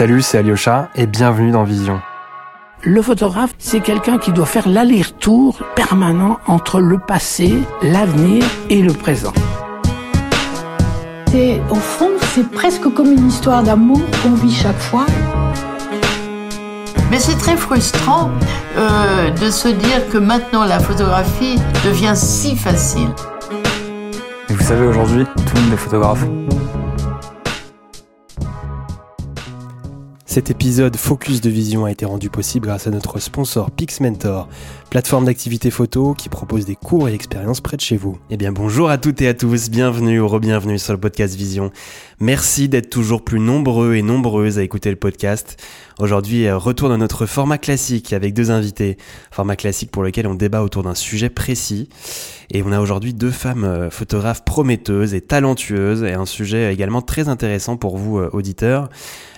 Salut, c'est Alyosha et bienvenue dans Vision. Le photographe, c'est quelqu'un qui doit faire l'aller-retour permanent entre le passé, l'avenir et le présent. Et au fond, c'est presque comme une histoire d'amour qu'on vit chaque fois. Mais c'est très frustrant euh, de se dire que maintenant la photographie devient si facile. Et vous savez, aujourd'hui, tout le monde est photographe. Cet épisode Focus de Vision a été rendu possible grâce à notre sponsor PixMentor, plateforme d'activité photo qui propose des cours et expériences près de chez vous. Eh bien bonjour à toutes et à tous, bienvenue ou re-bienvenue sur le podcast Vision. Merci d'être toujours plus nombreux et nombreuses à écouter le podcast. Aujourd'hui, euh, retour dans notre format classique avec deux invités. Format classique pour lequel on débat autour d'un sujet précis. Et on a aujourd'hui deux femmes euh, photographes prometteuses et talentueuses et un sujet également très intéressant pour vous, euh, auditeurs.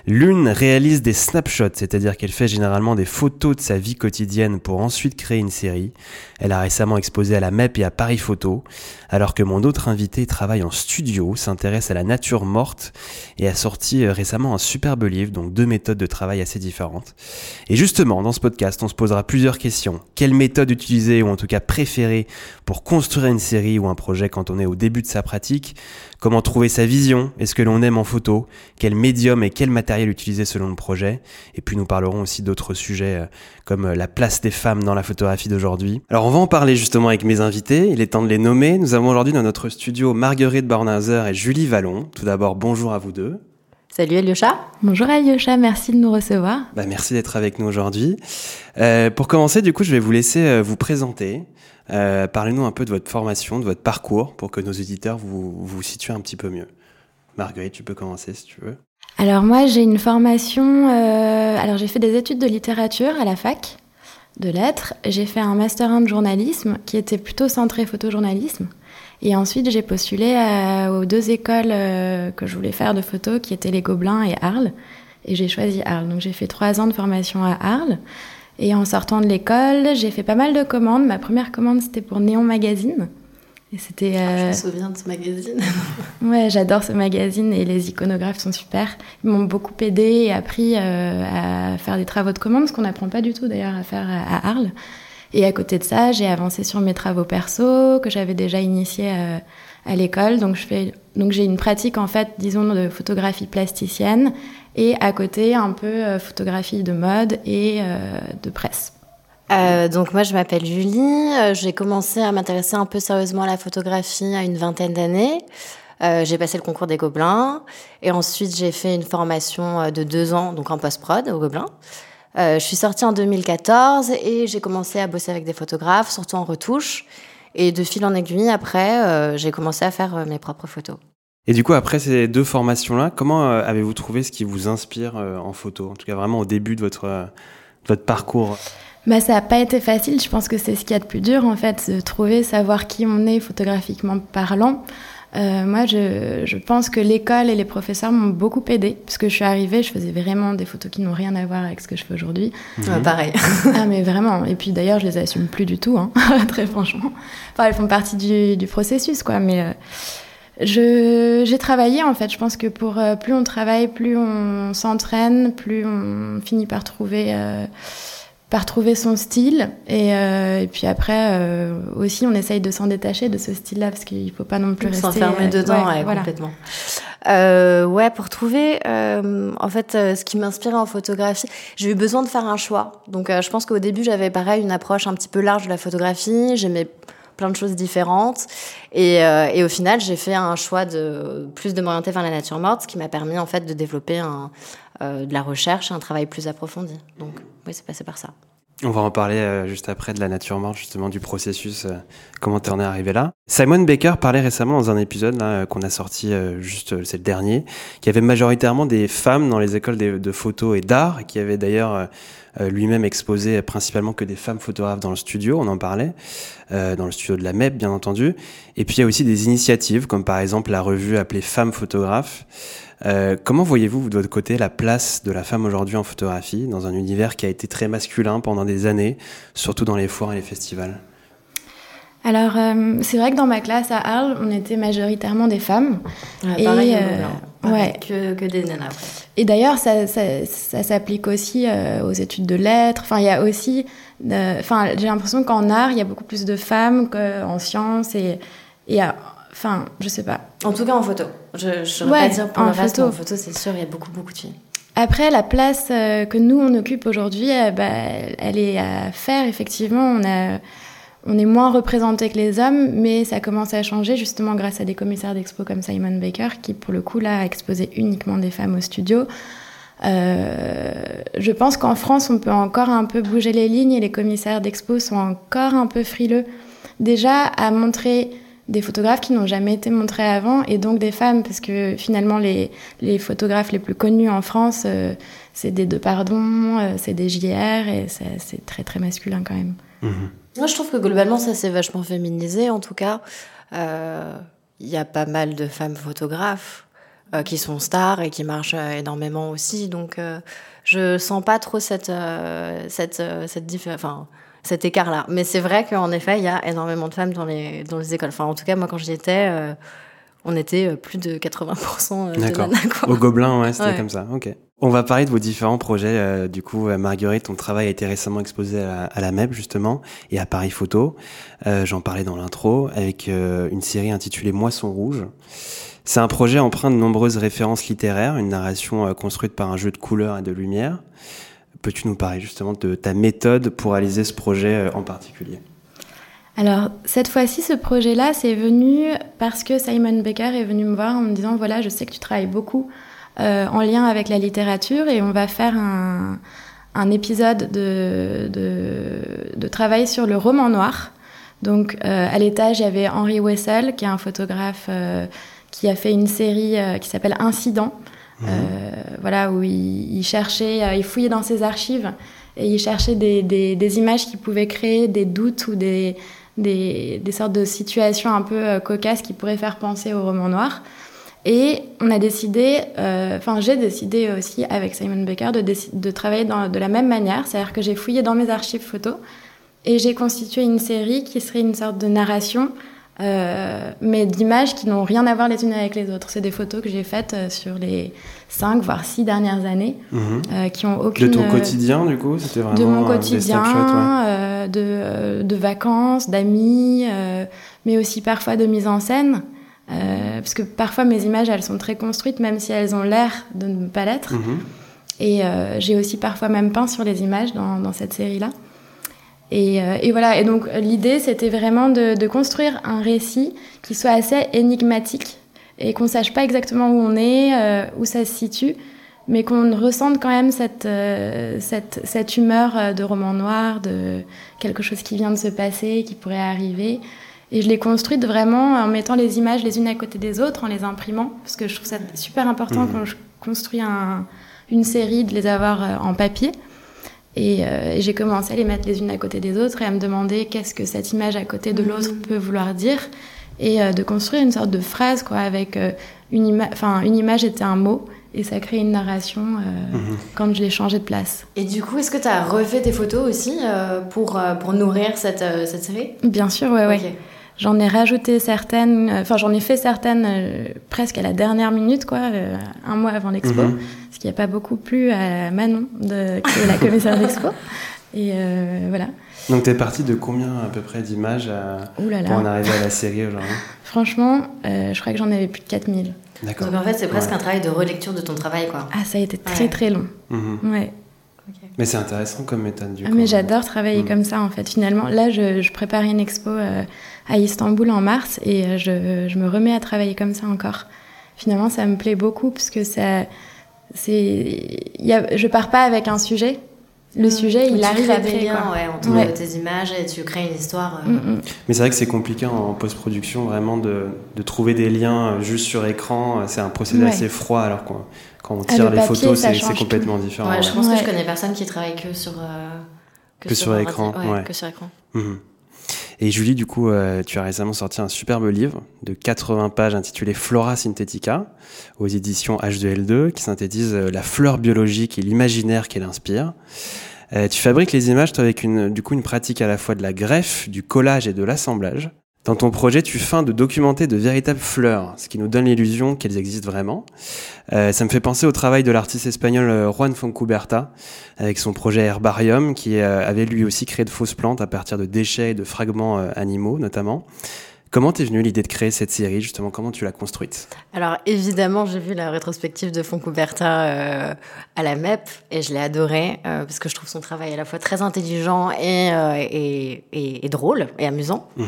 L'une réalise des snapshots, c'est-à-dire qu'elle fait généralement des photos de sa vie quotidienne pour ensuite créer série. Elle a récemment exposé à la MEP et à Paris Photo, alors que mon autre invité travaille en studio, s'intéresse à la nature morte et a sorti récemment un superbe livre, donc deux méthodes de travail assez différentes. Et justement, dans ce podcast, on se posera plusieurs questions. Quelle méthode utiliser ou en tout cas préférer pour construire une série ou un projet quand on est au début de sa pratique? Comment trouver sa vision? Et ce que l'on aime en photo? Quel médium et quel matériel utiliser selon le projet? Et puis nous parlerons aussi d'autres sujets euh, comme euh, la place des femmes dans la photographie d'aujourd'hui. Alors on va en parler justement avec mes invités, il est temps de les nommer. Nous avons aujourd'hui dans notre studio Marguerite Bornhauser et Julie Vallon. Tout d'abord, bonjour à vous deux. Salut Alyosha. Bonjour Alyosha, merci de nous recevoir. Bah, merci d'être avec nous aujourd'hui. Euh, pour commencer, du coup, je vais vous laisser euh, vous présenter. Euh, Parlez-nous un peu de votre formation, de votre parcours, pour que nos éditeurs vous, vous situent un petit peu mieux. Marguerite, tu peux commencer si tu veux. Alors moi, j'ai une formation. Euh, alors j'ai fait des études de littérature à la fac de lettres. J'ai fait un master 1 de journalisme qui était plutôt centré photojournalisme. Et ensuite, j'ai postulé à, aux deux écoles euh, que je voulais faire de photo, qui étaient les Gobelins et Arles. Et j'ai choisi Arles. Donc j'ai fait trois ans de formation à Arles. Et en sortant de l'école, j'ai fait pas mal de commandes. Ma première commande, c'était pour Néon Magazine. Et c'était. Ah, je euh, me souviens de ce magazine. Ouais, j'adore ce magazine et les iconographes sont super. Ils m'ont beaucoup aidé et appris euh, à faire des travaux de commande, ce qu'on n'apprend pas du tout d'ailleurs à faire à Arles. Et à côté de ça, j'ai avancé sur mes travaux perso que j'avais déjà initiés à, à l'école. Donc je fais, donc j'ai une pratique en fait, disons, de photographie plasticienne et à côté un peu euh, photographie de mode et euh, de presse. Euh, donc moi je m'appelle Julie, Euh, j'ai commencé à m'intéresser un peu sérieusement à la photographie à une vingtaine d'années. Euh, j'ai passé le concours des Gobelins et ensuite j'ai fait une formation euh, de deux ans donc en post-prod au Gobelins. Euh, je suis sortie en 2014 et j'ai commencé à bosser avec des photographes, surtout en retouche. Et de fil en aiguille, après, euh, j'ai commencé à faire euh, mes propres photos. Et du coup, après ces deux formations-là, comment euh, avez-vous trouvé ce qui vous inspire euh, en photo? En tout cas, vraiment au début de votre, euh, de votre parcours. Bah, ça n'a pas été facile. Je pense que c'est ce qu'il y a de plus dur, en fait, de trouver, savoir qui on est photographiquement parlant. Euh, moi, je, je pense que l'école et les professeurs m'ont beaucoup aidé, parce que je suis arrivée, je faisais vraiment des photos qui n'ont rien à voir avec ce que je fais aujourd'hui. Ouais, pareil. ah, mais vraiment. Et puis d'ailleurs, je les assume plus du tout, hein, très franchement. Enfin, elles font partie du, du processus, quoi. Mais euh, je, j'ai travaillé, en fait. Je pense que pour euh, plus on travaille, plus on s'entraîne, plus on finit par trouver. Par trouver son style et, euh, et puis après euh, aussi on essaye de s'en détacher de ce style-là parce qu'il faut pas non plus rester S'enfermer euh, dedans, ouais, ouais, voilà. complètement. Euh, ouais, pour trouver, euh, en fait, euh, ce qui m'inspirait en photographie, j'ai eu besoin de faire un choix. Donc, je pense qu'au début, j'avais pareil une approche un petit peu large de la photographie. J'aimais plein de choses différentes. Et, et au final, j'ai fait un choix de plus de m'orienter vers la nature morte, ce qui m'a permis en fait de développer un, de la recherche, un travail plus approfondi. Donc, oui, c'est passé par ça. On va en parler euh, juste après de la nature morte, justement, du processus, euh, comment t'en es arrivé là. Simon Baker parlait récemment dans un épisode euh, qu'on a sorti, euh, juste, euh, c'est le dernier, qu'il y avait majoritairement des femmes dans les écoles de, photo et d'art, qui avait d'ailleurs euh, euh, lui-même exposé principalement que des femmes photographes dans le studio, on en parlait, euh, dans le studio de la MEP, bien entendu. Et puis il y a aussi des initiatives, comme par exemple la revue appelée Femmes photographes. Euh, comment voyez-vous de votre côté la place de la femme aujourd'hui en photographie dans un univers qui a été très masculin pendant des années, surtout dans les foires et les festivals? Alors, euh, c'est vrai que dans ma classe à Arles, on était majoritairement des femmes. Ouais, pareil, Et, euh. Pareil, ouais. Que, que des nanas. après. Et d'ailleurs, ça, ça, ça s'applique aussi euh, aux études de lettres. Enfin, il y a aussi. euh, Enfin, j'ai l'impression qu'en art, il y a beaucoup plus de femmes qu'en sciences. Et, et à- enfin, je sais pas. En tout cas en photo. Je ne saurais Ouais, pas dire pour en le reste, photo. en photo, c'est sûr, il y a beaucoup, beaucoup de filles. Après, la place euh, que nous, on occupe aujourd'hui, euh, bah, elle est à faire, effectivement. On, a, on est moins représentés que les hommes, mais ça commence à changer justement grâce à des commissaires d'expo comme Simon Baker, qui pour le coup, là, a exposé uniquement des femmes au studio. Euh, je pense qu'en France, on peut encore un peu bouger les lignes et les commissaires d'expo sont encore un peu frileux. Déjà, à montrer des photographes qui n'ont jamais été montrés avant et donc des femmes, parce que finalement, les, les photographes les plus connus en France, euh, c'est des Depardon, euh, c'est des JR et c'est très très masculin quand même. Mhm. Moi, je trouve que globalement, ça s'est vachement féminisé, en tout cas. Euh, Il y a pas mal de femmes photographes euh, qui sont stars et qui marchent euh, énormément aussi. Donc, euh, je sens pas trop cette, euh, cette, euh, cette diffé- enfin, cet écart-là. Mais c'est vrai qu'en effet, il y a énormément de femmes dans les, dans les écoles. Enfin, en tout cas, moi, quand j'y étais, euh, on était euh, plus de 80% de D'accord. nanas, quoi. Au Gobelin, ouais, c'était Ouais. comme ça. Ok. On va parler de vos différents projets. euh, du coup, euh, Marguerite, ton travail a été récemment exposé à la, à la MEP, justement, et à Paris Photo. Euh, J'en parlais dans l'intro, avec euh, une série intitulée Moisson Rouge. C'est un projet empreint de nombreuses références littéraires, une narration euh, construite par un jeu de couleurs et de lumière. Peux-tu nous parler justement de ta méthode pour réaliser ce projet euh, en particulier? Alors, cette fois-ci, ce projet-là, c'est venu parce que Simon Baker est venu me voir en me disant voilà, je sais que tu travailles beaucoup euh, en lien avec la littérature et on va faire un, épisode de, travail sur le roman noir. Donc, euh, à l'étage, il y avait Henry Wessel, qui est un photographe qui a fait une série qui s'appelle Incident. Euh, voilà, où il, cherchait, euh, il fouillait dans ses archives et il cherchait des, images qui pouvaient créer des doutes ou des, sortes de situations un peu euh, cocasses qui pourraient faire penser au roman noir. Et on a décidé, enfin j'ai décidé aussi avec Simon Baker de, travailler de la même manière, c'est-à-dire que j'ai fouillé dans mes archives photos et j'ai constitué une série qui serait une sorte de narration, euh, mais d'images qui n'ont rien à voir les unes avec les autres. C'est des photos que j'ai faites euh, sur les cinq voire six dernières années, Mhm. euh, qui ont De aucune ton euh, quotidien, du coup C'était vraiment de mon des quotidien, ouais. de, de vacances, d'amis, mais aussi parfois de mise en scène. parce que parfois mes images, elles sont très construites, même si elles ont l'air de ne pas l'être. Mhm. Et j'ai aussi parfois même peint sur les images dans, dans cette série-là. Et, euh, et voilà, et donc l'idée, c'était vraiment de, de construire un récit qui soit assez énigmatique et qu'on sache pas exactement où on est, euh, où ça se situe, mais qu'on ressente quand même cette, euh, cette, cette humeur de roman noir, de quelque chose qui vient de se passer, qui pourrait arriver. Et je l'ai construite vraiment en mettant les images les unes à côté des autres, en les imprimant, parce que je trouve ça super important Mhm. quand je construis un, une série de les avoir en papier. Et, euh, et j'ai commencé à les mettre les unes à côté des autres et à me demander qu'est-ce que cette image à côté de l'autre peut vouloir dire. Et euh, de construire une sorte de phrase, quoi, avec euh, une, ima enfin, une image était un mot et ça crée une narration euh, Mhm. quand je l'ai changé de place. Et du coup, est-ce que tu as refait tes photos aussi euh, pour, pour nourrir cette, euh, cette série? Bien sûr, ouais, ouais. J'en ai rajouté certaines, euh, enfin j'en ai fait certaines euh, presque à la dernière minute, quoi, euh, un mois avant l'expo, Mhm. ce qui n'a pas beaucoup plu à Manon, de, qui est la commissaire d'expo. Et euh, voilà. Donc, t'es parti de combien à peu près d'images pour en arriver à la série aujourd'hui? Franchement, euh, je crois que j'en avais plus de 4000. D'accord. Donc en fait, c'est presque Ouais. un travail de relecture de ton travail, quoi. Ah, ça a été très Ouais. très long. Mhm. Ouais. Mais c'est intéressant comme méthode, du Ah, coup. mais j'adore travailler Mm. comme ça en fait. Finalement, là, je, je prépare une expo euh, à Istanbul en mars et euh, je, je me remets à travailler comme ça encore. Finalement, ça me plaît beaucoup parce que ça, c'est, il y a, je pars pas avec un sujet. Le sujet, il Tu arrive crées après. des liens quoi. ouais, entre Ouais. tes images et tu crées une histoire. euh, Mm, mm. Mais c'est vrai que c'est compliqué en post-production vraiment de, de trouver des liens juste sur écran. C'est un procédé Ouais. assez froid alors qu'on- quand on Ah, tire le les papier, photos, c'est complètement différent. Ouais, je pense que je connais personne qui travaille que sur. euh, Que sur un écran, que sur écran. Mhm. Et Julie, du coup, euh, tu as récemment sorti un superbe livre de 80 pages intitulé Flora Synthetica aux éditions H2L2 qui synthétise euh, la fleur biologique et l'imaginaire qu'elle inspire. Euh, tu fabriques les images toi, avec une, du coup une pratique à la fois de la greffe, du collage et de l'assemblage. Dans ton projet, tu feins de documenter de véritables fleurs, ce qui nous donne l'illusion qu'elles existent vraiment. Euh, ça me fait penser au travail de l'artiste espagnol euh, Juan Foncuberta, avec son projet Herbarium, qui euh, avait lui aussi créé de fausses plantes à partir de déchets et de fragments euh, animaux notamment. Comment t'es venue l'idée de créer cette série, justement? Comment tu l'as construite? Alors évidemment, j'ai vu la rétrospective de Foncuberta euh, à la MEP et je l'ai adoré euh, parce que je trouve son travail à la fois très intelligent et, euh, et, et, et, drôle et amusant. Mhm.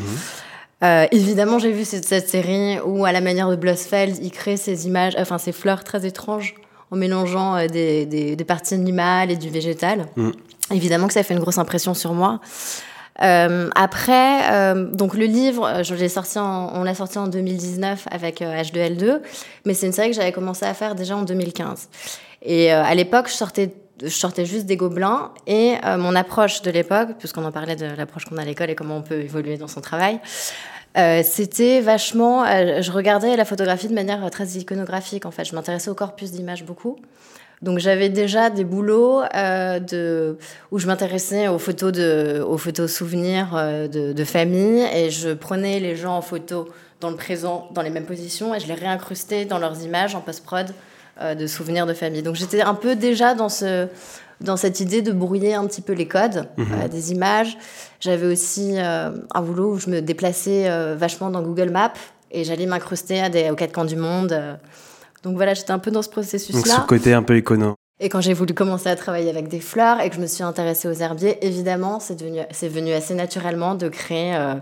Euh, évidemment, j'ai vu cette, cette, série où, à la manière de Blossfeld, il crée ces images, enfin ces fleurs très étranges en mélangeant euh, des, des, des, parties animales et du végétal. Mm. Évidemment que ça fait une grosse impression sur moi. Euh, après, euh, donc le livre, je l'ai sorti en, on l'a sorti en 2019 avec euh, H2L2, mais c'est une série que j'avais commencé à faire déjà en 2015. Et euh, à l'époque, je sortais je sortais juste des gobelins et euh, mon approche de l'époque, puisqu'on en parlait de l'approche qu'on a à l'école et comment on peut évoluer dans son travail, euh, c'était vachement. Euh, je regardais la photographie de manière très iconographique en fait. Je m'intéressais au corpus d'images beaucoup. Donc j'avais déjà des boulots de, où je m'intéressais aux photos de, aux photos souvenirs de, de famille et je prenais les gens en photo dans le présent, dans les mêmes positions et je les réincrustais dans leurs images en post-prod euh, de souvenirs de famille. Donc j'étais un peu déjà dans ce dans cette idée de brouiller un petit peu les codes Mhm. euh, des images. J'avais aussi euh, un boulot où je me déplaçais euh, vachement dans Google Maps et j'allais m'incruster à des, aux quatre coins du monde. euh. Donc voilà, j'étais un peu dans ce Donc processus-là. ce côté un peu écono. Et quand j'ai voulu commencer à travailler avec des fleurs et que je me suis intéressée aux herbiers, évidemment, c'est devenu, c'est venu assez naturellement de créer euh,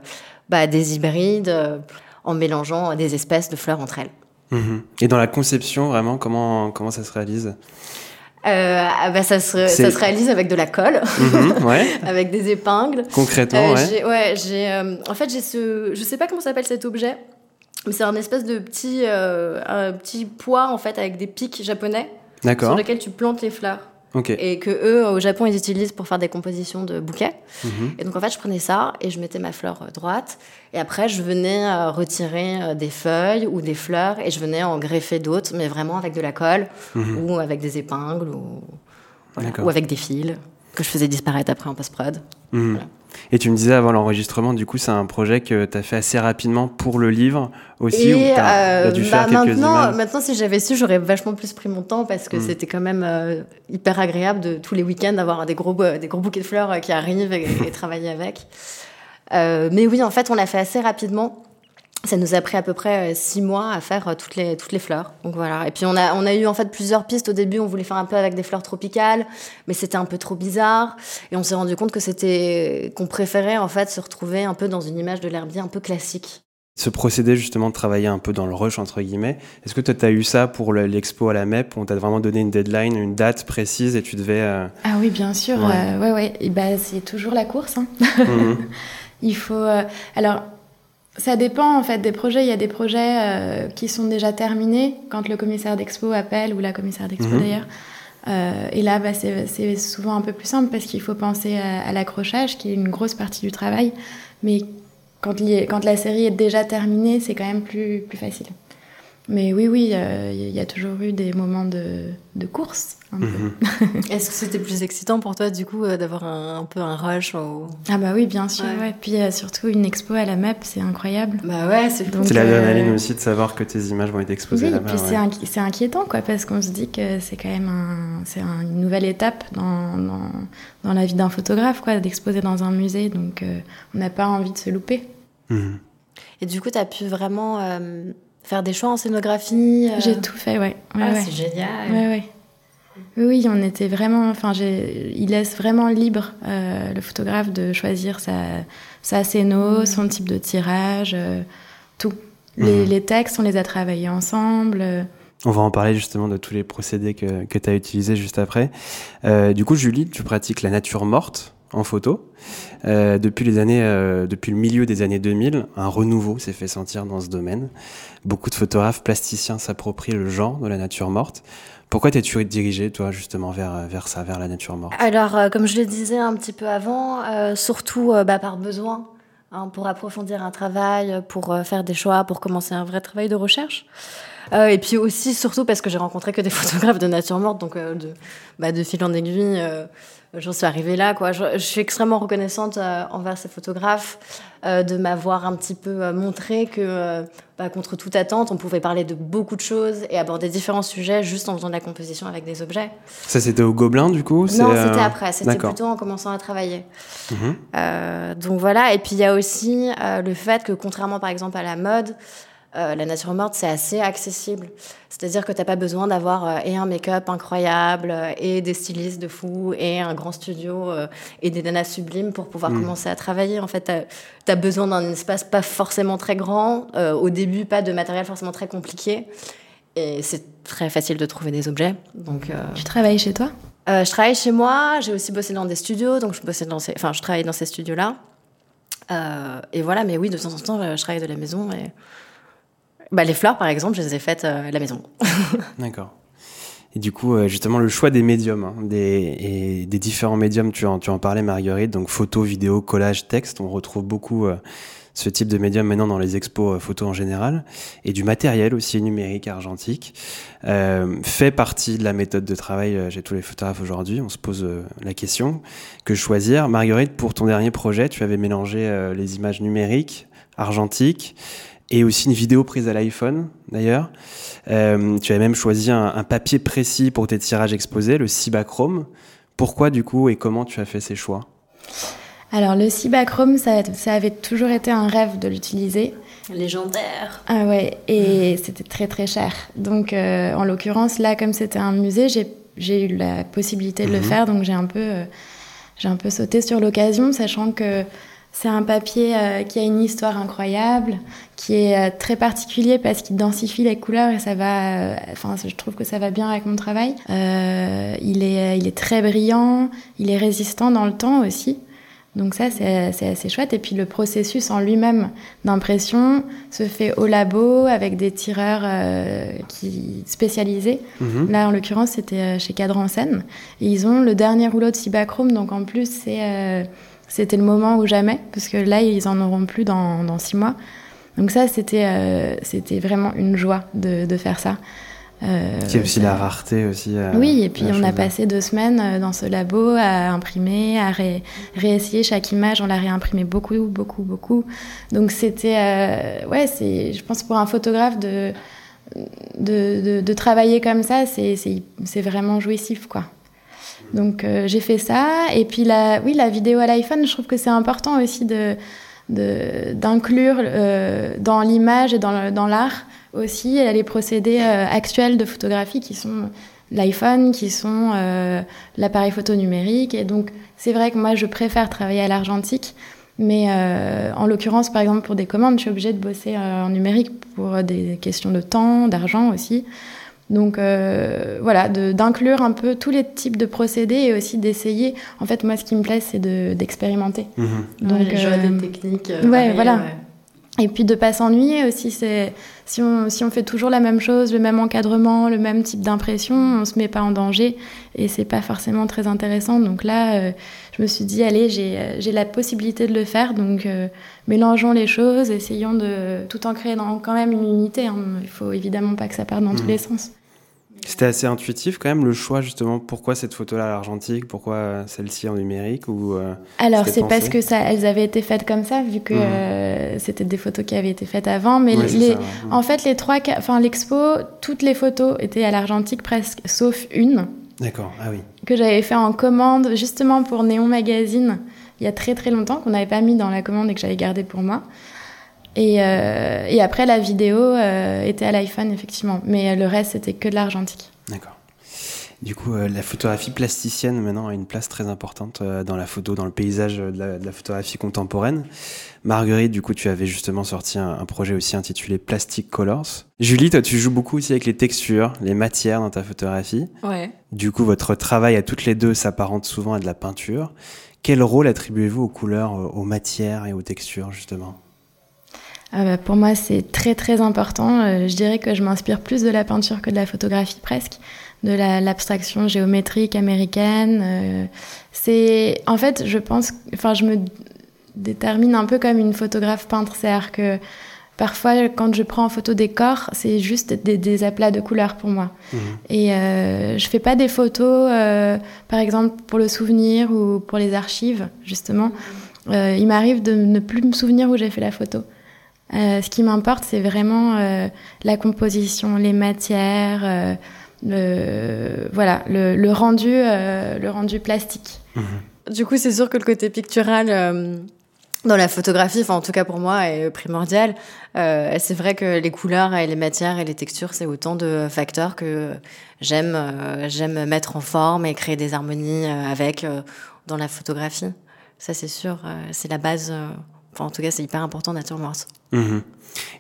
bah, des hybrides euh, en mélangeant des espèces de fleurs entre elles. Mhm. Et dans la conception, vraiment, comment, comment ça se réalise? Euh, ah bah, ça, se, ça se réalise avec de la colle, Mhm, Ouais, avec des épingles. concrètement, Euh, ouais. ouais, j'ai. euh, en fait, j'ai ce. Je sais pas comment s'appelle cet objet, mais c'est un espèce de petit, euh, un petit poids en fait avec des pics japonais sur lesquels tu plantes les fleurs et que eux au Japon ils utilisent pour faire des compositions de bouquets. Mhm. Et donc en fait, je prenais ça et je mettais ma fleur euh, droite et après je venais euh, retirer euh, des feuilles ou des fleurs et je venais en greffer d'autres, mais vraiment avec de la colle Mhm. ou avec des épingles ou, voilà, D'accord. ou avec des fils que je faisais disparaître après en post-prod. Mhm. Voilà. Et tu me disais avant l'enregistrement, du coup, c'est un projet que tu as fait assez rapidement pour le livre aussi, ou Et tu as, euh, dû bah, faire quelques maintenant, images maintenant, si j'avais su, j'aurais vachement plus pris mon temps parce que Mm. c'était quand même euh, hyper agréable de tous les week-ends d'avoir des gros, des gros bouquets de fleurs euh, qui arrivent et, et travailler avec. Euh, mais oui, en fait, on l'a fait assez rapidement. Ça nous a pris à peu près euh, six mois à faire euh, toutes les, toutes les fleurs. Donc voilà. Et puis on a, on a eu en fait plusieurs pistes. Au début, on voulait faire un peu avec des fleurs tropicales, mais c'était un peu trop bizarre. Et on s'est rendu compte que c'était qu'on préférait en fait se retrouver un peu dans une image de l'herbier un peu classique. Ce procédé justement de travailler un peu dans le rush, entre guillemets, est-ce que toi, tu as eu ça pour le- l'expo à la MEP, où on t'a vraiment donné une deadline, une date précise, et tu devais... euh, Ah oui, bien sûr. Ouais. euh, ouais, ouais. Et bah, c'est toujours la course. hein. mhm. Il faut. euh, alors, ça dépend en fait des projets. Il y a des projets euh, qui sont déjà terminés quand le commissaire d'expo appelle ou la commissaire d'expo Mhm. d'ailleurs. Euh, et là, bah, c'est souvent un peu plus simple parce qu'il faut penser à, à l'accrochage, qui est une grosse partie du travail. Mais quand, quand la série est déjà terminée, c'est quand même plus, plus facile. Mais oui, oui, euh, il y a toujours eu des moments de, de course. Mhm. Est-ce que c'était plus excitant pour toi, du coup, euh, d'avoir un, un peu un rush au... Ah bah oui, bien sûr. Ouais. Ouais. Puis euh, surtout une expo à la MEP, c'est incroyable. Bah ouais, c'est Donc, C'est l'adrénaline euh, aussi de savoir que tes images vont être exposées Oui, et là-bas. puis c'est ouais. inqui- c'est inquiétant, quoi, parce qu'on se dit que c'est quand même un, c'est un- une nouvelle étape dans, dans, dans la vie d'un photographe, quoi, d'exposer dans un musée. Donc, euh, on n'a pas envie de se louper. Mhm. Et du coup, tu as pu vraiment euh, faire des choix en scénographie euh, J'ai tout fait, ouais. ouais, ah, ouais. C'est génial. Ouais, ouais. Oui, oui, on était vraiment. Enfin, il laisse vraiment libre euh, le photographe de choisir sa, sa scéno, son type de tirage, euh, tout. Les, Mhm. les textes, on les a travaillés ensemble. euh, On va en parler justement de tous les procédés que, que tu as utilisés juste après. Euh, du coup, Julie, tu pratiques la nature morte en photo. Euh, depuis, les années, euh, depuis le milieu des années 2000, un renouveau s'est fait sentir dans ce domaine. Beaucoup de photographes plasticiens s'approprient le genre de la nature morte. Pourquoi t'es-tu dirigé, toi, justement, vers, vers ça, vers la nature morte? Alors, euh, comme je le disais un petit peu avant, euh, surtout euh, bah, par besoin, hein, pour approfondir un travail, pour euh, faire des choix, pour commencer un vrai travail de recherche. Euh, et puis aussi, surtout parce que j'ai rencontré que des photographes de nature morte, donc euh, de, bah, de fil en aiguille, euh, j'en suis arrivée là. Quoi. Je, je suis extrêmement reconnaissante euh, envers ces photographes euh, de m'avoir un petit peu euh, montré que, bah, contre toute attente, on pouvait parler de beaucoup de choses et aborder différents sujets juste en faisant de la composition avec des objets. Ça, c'était au Gobelin, du coup Non, c'était après, c'était plutôt en commençant à travailler. Mhm. Donc voilà, et puis il y a aussi le fait que contrairement par exemple à la mode, euh, la nature morte c'est assez accessible. C'est-à-dire que t'as pas besoin d'avoir euh, et un make-up incroyable euh, et des stylistes de fou et un grand studio euh, et des nanas sublimes pour pouvoir Mm. commencer à travailler. En fait, t'as as besoin d'un espace pas forcément très grand, euh, au début pas de matériel forcément très compliqué. Et c'est très facile de trouver des objets. Donc, euh, Tu travailles chez toi? Euh, je travaille chez moi, j'ai aussi bossé dans des studios, donc je bossais dans ces, enfin, je travaille dans ces studios-là. Euh, et voilà, mais oui, de temps en temps, je travaille de la maison. Et... Bah, les fleurs, par exemple, je les ai faites euh, à la maison. D'accord. Et du coup, euh, justement, le choix des médiums, hein, des, différents médiums, tu en, tu parlais, Marguerite, donc photo, vidéo, collage, texte, on retrouve beaucoup euh, ce type de médium maintenant dans les expos euh, photos en général, et du matériel aussi numérique, argentique, fait partie de la méthode de travail chez tous les photographes aujourd'hui. On se pose la question, que choisir Marguerite, pour ton dernier projet, tu avais mélangé les images numériques, argentiques, et aussi une vidéo prise à l'iPhone, d'ailleurs. Euh, tu as même choisi un, un papier précis pour tes tirages exposés, le Cibachrome. Pourquoi du coup et comment tu as fait ces choix? Alors le Cibachrome, ça, ça avait toujours été un rêve de l'utiliser. Légendaire. Ah ouais, et c'était très très cher. Donc euh, en l'occurrence, là, comme c'était un musée, j'ai eu la possibilité de le Mhm. faire, donc j'ai un peu euh, j'ai un peu sauté sur l'occasion, sachant que c'est un papier euh, qui a une histoire incroyable, qui est euh, très particulier parce qu'il densifie les couleurs et ça va, euh, enfin je trouve que ça va bien avec mon travail. Euh, il est il est très brillant, il est résistant dans le temps aussi. Donc ça, c'est assez chouette. Et puis le processus en lui-même d'impression se fait au labo avec des tireurs euh, qui spécialisés. Mhm. Là, en l'occurrence, c'était chez Cadre en Scène. Et ils ont le dernier rouleau de Cibachrome, donc en plus, c'est, euh, c'était le moment ou jamais, parce que là, ils en auront plus dans, dans six mois. Donc ça, c'était, euh, c'était vraiment une joie de, de faire ça. Euh, Qui est aussi la rareté aussi. euh, oui, et puis on a passé deux semaines euh, dans ce labo à imprimer, à ré- réessayer chaque image. On l'a réimprimé beaucoup, beaucoup, beaucoup. Donc c'était, euh, ouais, c'est, je pense pour un photographe de de, de, de travailler comme ça, c'est c'est c'est vraiment jouissif, quoi. Donc euh, j'ai fait ça, et puis la, oui, la vidéo à l'iPhone, je trouve que c'est important aussi de d'inclure euh, dans l'image et dans dans l'art aussi les procédés euh, actuels de photographie qui sont l'iPhone, qui sont l'appareil photo numérique. Et donc, c'est vrai que moi, je préfère travailler à l'argentique. Mais en l'occurrence, par exemple, pour des commandes, je suis obligée de bosser en numérique pour des questions de temps, d'argent aussi. Donc euh, voilà, de- d'inclure un peu tous les types de procédés et aussi d'essayer. En fait, moi, ce qui me plaît, c'est de- d'expérimenter. Mhm. Donc, les joies euh, des techniques. euh, ouais, voilà. ouais. Et puis de pas s'ennuyer aussi, c'est si on, si on fait toujours la même chose, le même encadrement, le même type d'impression, on se met pas en danger et c'est pas forcément très intéressant. Donc là, euh, je me suis dit, allez, j'ai euh, j'ai la possibilité de le faire, donc euh, mélangeons les choses, essayons de tout en créer dans quand même une unité. hein. Il faut évidemment pas que ça parte dans tous Mhm. les sens. C'était assez intuitif quand même le choix justement. Pourquoi cette photo-là à l'argentique Pourquoi euh, celle-ci en numérique ou euh, Alors c'est parce que ça, elles avaient été faites comme ça, vu que Mhm. euh, c'était des photos qui avaient été faites avant, mais ouais, les, ça, ouais. En fait, les trois, enfin l'expo, toutes les photos étaient à l'argentique presque, sauf une D'accord. Ah oui. que j'avais fait en commande justement pour Néon Magazine il y a très très longtemps qu'on n'avait pas mis dans la commande et que j'avais gardé pour moi. Et, euh, et après la vidéo euh, était à l'iPhone effectivement, mais le reste c'était que de l'argentique. D'accord. Du coup, euh, la photographie plasticienne maintenant a une place très importante euh, dans la photo, dans le paysage euh, de la, de la photographie contemporaine. Marguerite, du coup, tu avais justement sorti un, un projet aussi intitulé Plastic Colors. Julie, toi, tu joues beaucoup aussi avec les textures, les matières dans ta photographie. Ouais. Du coup, votre travail à toutes les deux s'apparente souvent à de la peinture. Quel rôle attribuez-vous aux couleurs, euh, aux matières et aux textures, justement? Ah bah, pour moi, c'est très très important. Euh, je dirais que je m'inspire plus de la peinture que de la photographie presque, de la- l'abstraction géométrique américaine. Euh, c'est, en fait, je pense, enfin, je me détermine un peu comme une photographe peintre, c'est-à-dire que Parfois, quand je prends en photo des corps, c'est juste des, des, aplats de couleurs pour moi. Mhm. Et euh, je fais pas des photos, euh, par exemple, pour le souvenir ou pour les archives, justement. Euh, il m'arrive de ne plus me souvenir où j'ai fait la photo. Euh, ce qui m'importe, c'est vraiment euh, la composition, les matières, euh, le, voilà, le, rendu, le rendu plastique. Du coup, c'est sûr que le côté pictural dans la photographie, enfin en tout cas pour moi, est primordial. C'est vrai que les couleurs et les matières et les textures, c'est autant de facteurs que j'aime mettre en forme et créer des harmonies avec dans la photographie. Ça, c'est sûr, c'est la base. Enfin, en tout cas, c'est hyper important, Nature Morse. Mhm.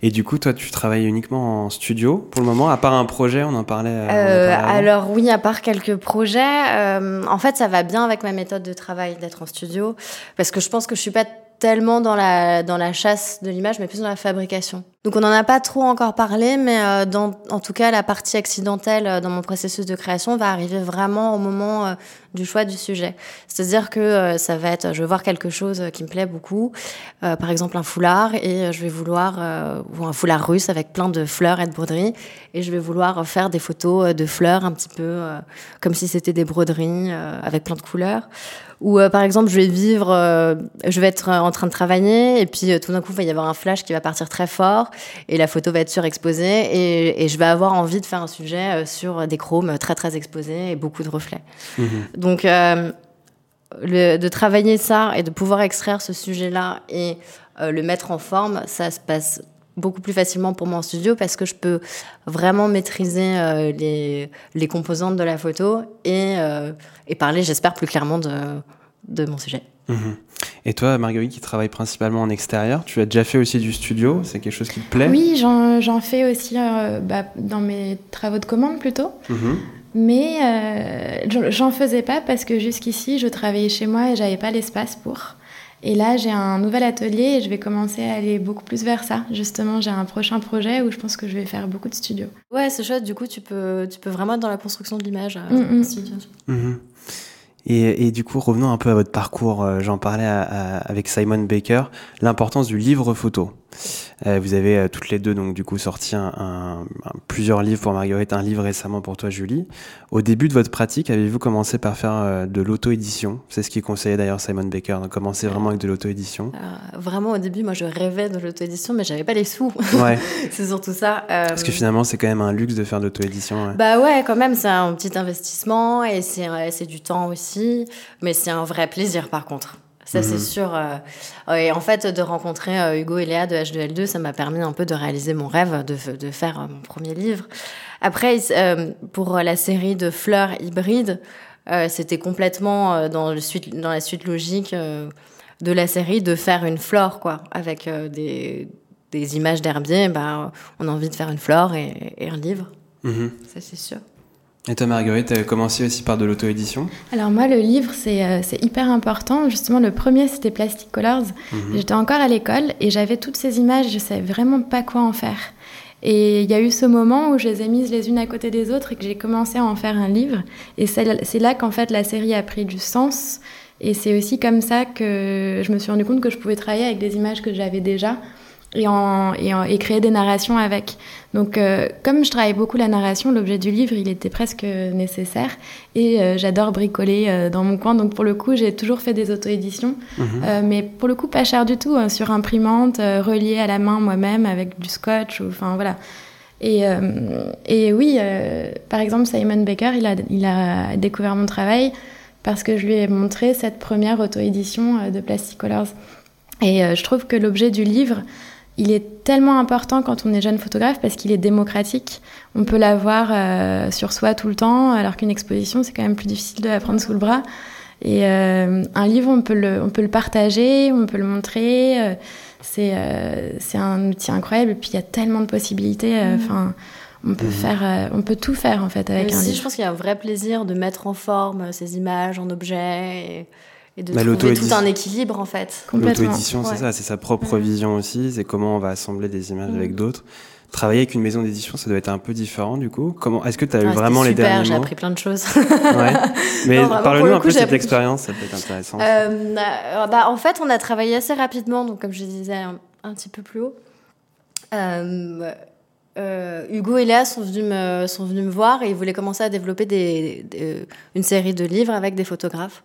Et du coup, toi, tu travailles uniquement en studio pour le moment, à part un projet, on en parlait. euh, on en Euh, parlait alors oui, à part quelques projets, euh, en fait, ça va bien avec ma méthode de travail d'être en studio, parce que je pense que je suis pas tellement dans la dans la chasse de l'image, mais plus dans la fabrication. Donc on n'en a pas trop encore parlé, mais euh, dans en tout cas la partie accidentelle euh, dans mon processus de création va arriver vraiment au moment euh, du choix du sujet. C'est-à-dire que ça va être, je vais voir quelque chose qui me plaît beaucoup, euh, par exemple un foulard, et je vais vouloir euh, ou un foulard russe avec plein de fleurs et de broderies, et je vais vouloir faire des photos de fleurs un petit peu euh, comme si c'était des broderies avec plein de couleurs. Ou par exemple, je vais vivre, je vais être en train de travailler et puis tout d'un coup, il va y avoir un flash qui va partir très fort et la photo va être surexposée et, et je vais avoir envie de faire un sujet euh, sur des chromes très très exposés et beaucoup de reflets. Mhm. Donc, euh, le- de travailler ça et de pouvoir extraire ce sujet-là et euh, le mettre en forme, ça se passe beaucoup plus facilement pour moi en studio parce que je peux vraiment maîtriser euh, les, les composantes de la photo et, et parler, j'espère, plus clairement de, de mon sujet. Mhm. Et toi, Marguerite, qui travaille principalement en extérieur, tu as déjà fait aussi du studio C'est quelque chose qui te plaît? Oui, j'en fais aussi euh, bah, dans mes travaux de commande plutôt. Mhm. Mais euh, j'en- faisais pas parce que jusqu'ici, je travaillais chez moi et j'avais pas l'espace pour. Et là, j'ai un nouvel atelier et je vais commencer à aller beaucoup plus vers ça. Justement, j'ai un prochain projet où je pense que je vais faire beaucoup de studios. Ouais, c'est chouette, du coup, tu peux, tu peux vraiment être dans la construction de l'image. euh, Mm, mm. Et, du coup, revenons un peu à votre parcours. Euh, J'en parlais avec Simon Baker, l'importance du livre photo. Euh, vous avez euh, toutes les deux donc du coup sorti un, un- un- plusieurs livres pour Marguerite, un livre récemment pour toi Julie. Au début de votre pratique, avez-vous commencé par faire euh, de l'auto-édition? C'est ce qu'il conseillait d'ailleurs Simon Baker, de commencer vraiment avec de l'auto-édition. Euh, vraiment, au début, moi, je rêvais de l'auto-édition, mais j'avais pas les sous. Ouais, c'est surtout ça. euh, parce que finalement c'est quand même un luxe de faire de l'auto-édition. ouais. Bah ouais, quand même, c'est un petit investissement et c'est c'est du temps aussi, mais c'est un vrai plaisir par contre. Ça, c'est sûr. euh, Et en fait, de rencontrer euh, Hugo et Léa de H2L2, ça m'a permis un peu de réaliser mon rêve de, de faire euh, mon premier livre. Après, pour la série de fleurs hybrides, c'était complètement dans, le suite, dans la suite logique de la série de faire une flore, quoi, avec des, des images d'herbiers. Bah, on a envie de faire une flore et, et un livre, Mhm. ça c'est sûr. Et toi Marguerite, tu as commencé aussi par de l'auto-édition Alors moi, le livre, c'est euh, hyper important. Justement, le premier, c'était Plastic Colors. J'étais encore à l'école et j'avais toutes ces images, je savais vraiment pas quoi en faire. Et il y a eu ce moment où je les ai mises les unes à côté des autres et que j'ai commencé à en faire un livre. Et c'est c'est là qu'en fait la série a pris du sens. Et c'est aussi comme ça que je me suis rendu compte que je pouvais travailler avec des images que j'avais déjà et, en, et, en- et créer des narrations avec. Donc, euh, comme je travaille beaucoup la narration, l'objet du livre, il était presque nécessaire. Et euh, j'adore bricoler euh, dans mon coin. Donc, pour le coup, j'ai toujours fait des auto-éditions. Euh, mais pour le coup, pas cher du tout, hein, sur imprimante, reliée à la main moi-même avec du scotch. Enfin, voilà. Et, et oui, par exemple, Simon Baker, il a, il a découvert mon travail parce que je lui ai montré cette première auto-édition de Plastic Colors. Et je trouve que l'objet du livre, il est tellement important quand on est jeune photographe parce qu'il est démocratique. On peut l'avoir euh, sur soi tout le temps, alors qu'une exposition, c'est quand même plus difficile de la prendre sous le bras. Et euh, un livre, on peut, le, on peut le partager, on peut le montrer. euh, c'est euh, c'est un outil incroyable. Et puis, il y a tellement de possibilités. euh, Enfin, on peut faire, euh, on peut tout faire en fait avec Mais un aussi, livre. je pense qu'il y a un vrai plaisir de mettre en forme ces images en objets et, et de trouver tout un équilibre en fait. L'auto-édition, c'est ça, c'est sa propre vision aussi, c'est comment on va assembler des images Mm. avec d'autres. Travailler avec une maison d'édition, ça doit être un peu différent du coup. Comment Est-ce que tu as eu vraiment les derniers j'ai appris plein de choses. Ouais. Mais parle-nous le un peu de cette appris- expérience, ça peut être intéressant. Euh, euh, bah, en fait, on a travaillé assez rapidement, donc comme je disais un, un petit peu plus haut. Euh, euh, Hugo et Léa sont venus, me, sont venus me voir et ils voulaient commencer à développer des, des- une série de livres avec des photographes.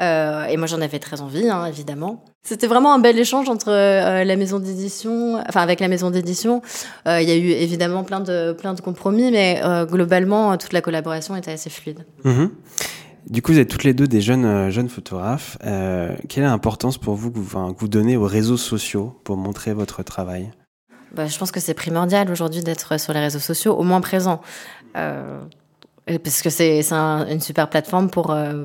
Euh, et moi, j'en avais très envie, hein, évidemment. C'était vraiment un bel échange entre euh, la maison d'édition, enfin avec la maison d'édition. Euh, Il y a eu évidemment plein de plein de compromis, mais globalement, toute la collaboration était assez fluide. Mhm. Du coup, vous êtes toutes les deux des jeunes, jeunes photographes. Quelle est l'importance pour vous que vous, enfin, que vous donnez aux réseaux sociaux pour montrer votre travail? Bah, je pense que c'est primordial aujourd'hui d'être sur les réseaux sociaux, au moins présent, euh, parce que c'est c'est un- une super plateforme pour euh,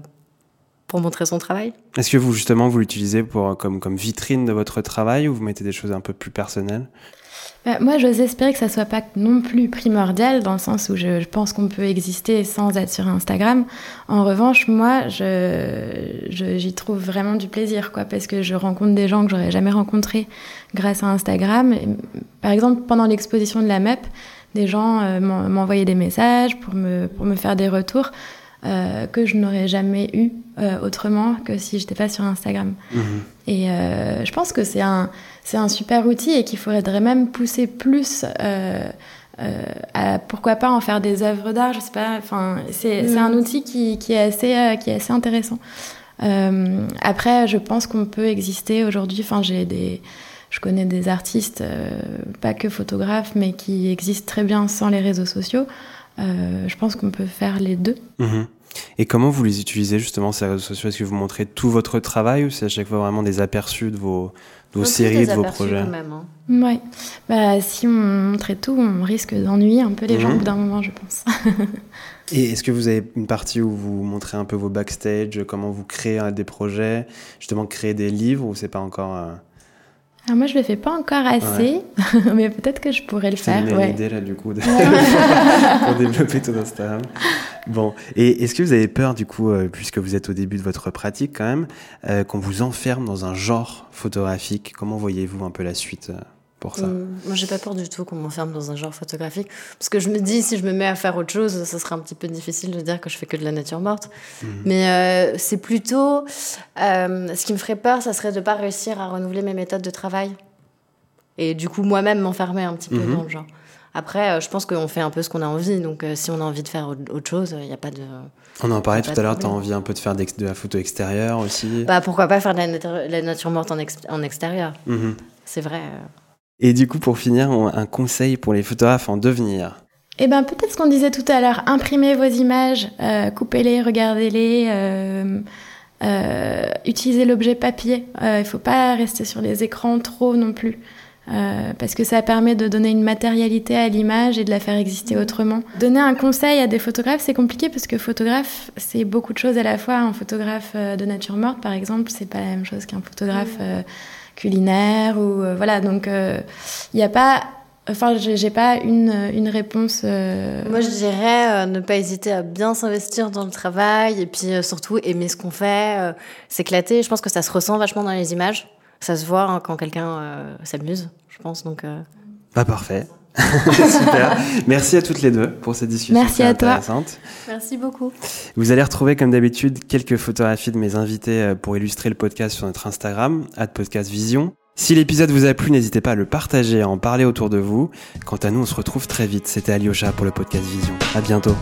pour montrer son travail. Est-ce que vous, justement, vous l'utilisez pour, comme, comme vitrine de votre travail ou vous mettez des choses un peu plus personnelles? Bah, moi, j'ose espérer que ça soit pas non plus primordial, dans le sens où je, je pense qu'on peut exister sans être sur Instagram. En revanche, moi, je, je- j'y trouve vraiment du plaisir, quoi, parce que je rencontre des gens que j'aurais jamais rencontrés grâce à Instagram. Et, par exemple, pendant l'exposition de la MEP, des gens euh, m'en- m'envoyaient des messages pour me, pour me faire des retours euh, que je n'aurais jamais eu euh, autrement que si j'étais pas sur Instagram. Et euh, je pense que c'est un, c'est un super outil et qu'il faudrait même pousser plus. Euh, euh, à, pourquoi pas en faire des œuvres d'art Je sais pas. Enfin, c'est, c'est un outil qui, qui est assez, euh, qui est assez intéressant. Euh, après, je pense qu'on peut exister aujourd'hui. Enfin, j'ai des, je connais des artistes, euh, pas que photographes, mais qui existent très bien sans les réseaux sociaux. Euh, je pense qu'on peut faire les deux. Mhm. Et comment vous les utilisez justement ces réseaux sociaux? Est-ce que vous montrez tout votre travail ou c'est à chaque fois vraiment des aperçus de vos, de vos séries, des de vos projets? quand même, hein. Ouais. Bah, si on montrait tout, on risque d'ennuyer un peu les gens Mhm. au bout d'un moment, je pense. Et est-ce que vous avez une partie où vous montrez un peu vos backstage, comment vous créez euh, des projets, justement créer des livres ou c'est pas encore euh, Alors moi, je le fais pas encore assez, mais peut-être que je pourrais le C'est faire. une Ouais. idée là du coup de... pour développer ton Instagram. Bon, et est-ce que vous avez peur du coup, euh, puisque vous êtes au début de votre pratique quand même, euh, qu'on vous enferme dans un genre photographique? Comment voyez-vous un peu la suite euh, pour ça Hum, Moi, j'ai pas peur du tout qu'on m'enferme dans un genre photographique. Parce que je me dis, si je me mets à faire autre chose, ça serait un petit peu difficile de dire que je fais que de la nature morte. Mais euh, c'est plutôt. euh, ce qui me ferait peur, ça serait de pas réussir à renouveler mes méthodes de travail. Et du coup, moi-même m'enfermer un petit peu Mhm. dans le genre. Après, euh, je pense qu'on fait un peu ce qu'on a envie. Donc, euh, si on a envie de faire autre chose, il n'y a pas de. On en parlait tout à l'heure, tu as envie un peu de faire de la photo extérieure aussi. Bah, pourquoi pas faire de la, natu- la nature morte en, ex- en extérieur Mhm. C'est vrai. Et du coup, pour finir, un conseil pour les photographes en devenir. Eh ben, peut-être ce qu'on disait tout à l'heure, imprimez vos images, euh, coupez-les, regardez-les, euh, euh, utilisez l'objet papier. Il faut pas rester sur les écrans trop non plus. Parce que ça permet de donner une matérialité à l'image et de la faire exister autrement. Donner un conseil à des photographes, c'est compliqué parce que photographe, c'est beaucoup de choses à la fois. Un photographe de nature morte, par exemple, c'est pas la même chose qu'un photographe culinaire ou euh, voilà. Donc, il n'y a pas Enfin, j'ai pas une, une réponse. euh, Moi, je dirais euh, ne pas hésiter à bien s'investir dans le travail et puis euh, surtout aimer ce qu'on fait, euh, s'éclater. Je pense que ça se ressent vachement dans les images. Ça se voit hein, quand quelqu'un euh, s'amuse, je pense. Donc, euh, Bah parfait. Super. Merci à toutes les deux pour cette discussion Merci très à toi. intéressante. merci beaucoup. Vous allez retrouver, comme d'habitude, quelques photographies de mes invités euh, pour illustrer le podcast sur notre Instagram, @podcastvision. Si l'épisode vous a plu, n'hésitez pas à le partager, à en parler autour de vous. Quant à nous, on se retrouve très vite. C'était Alyosha pour le podcast Vision. À bientôt.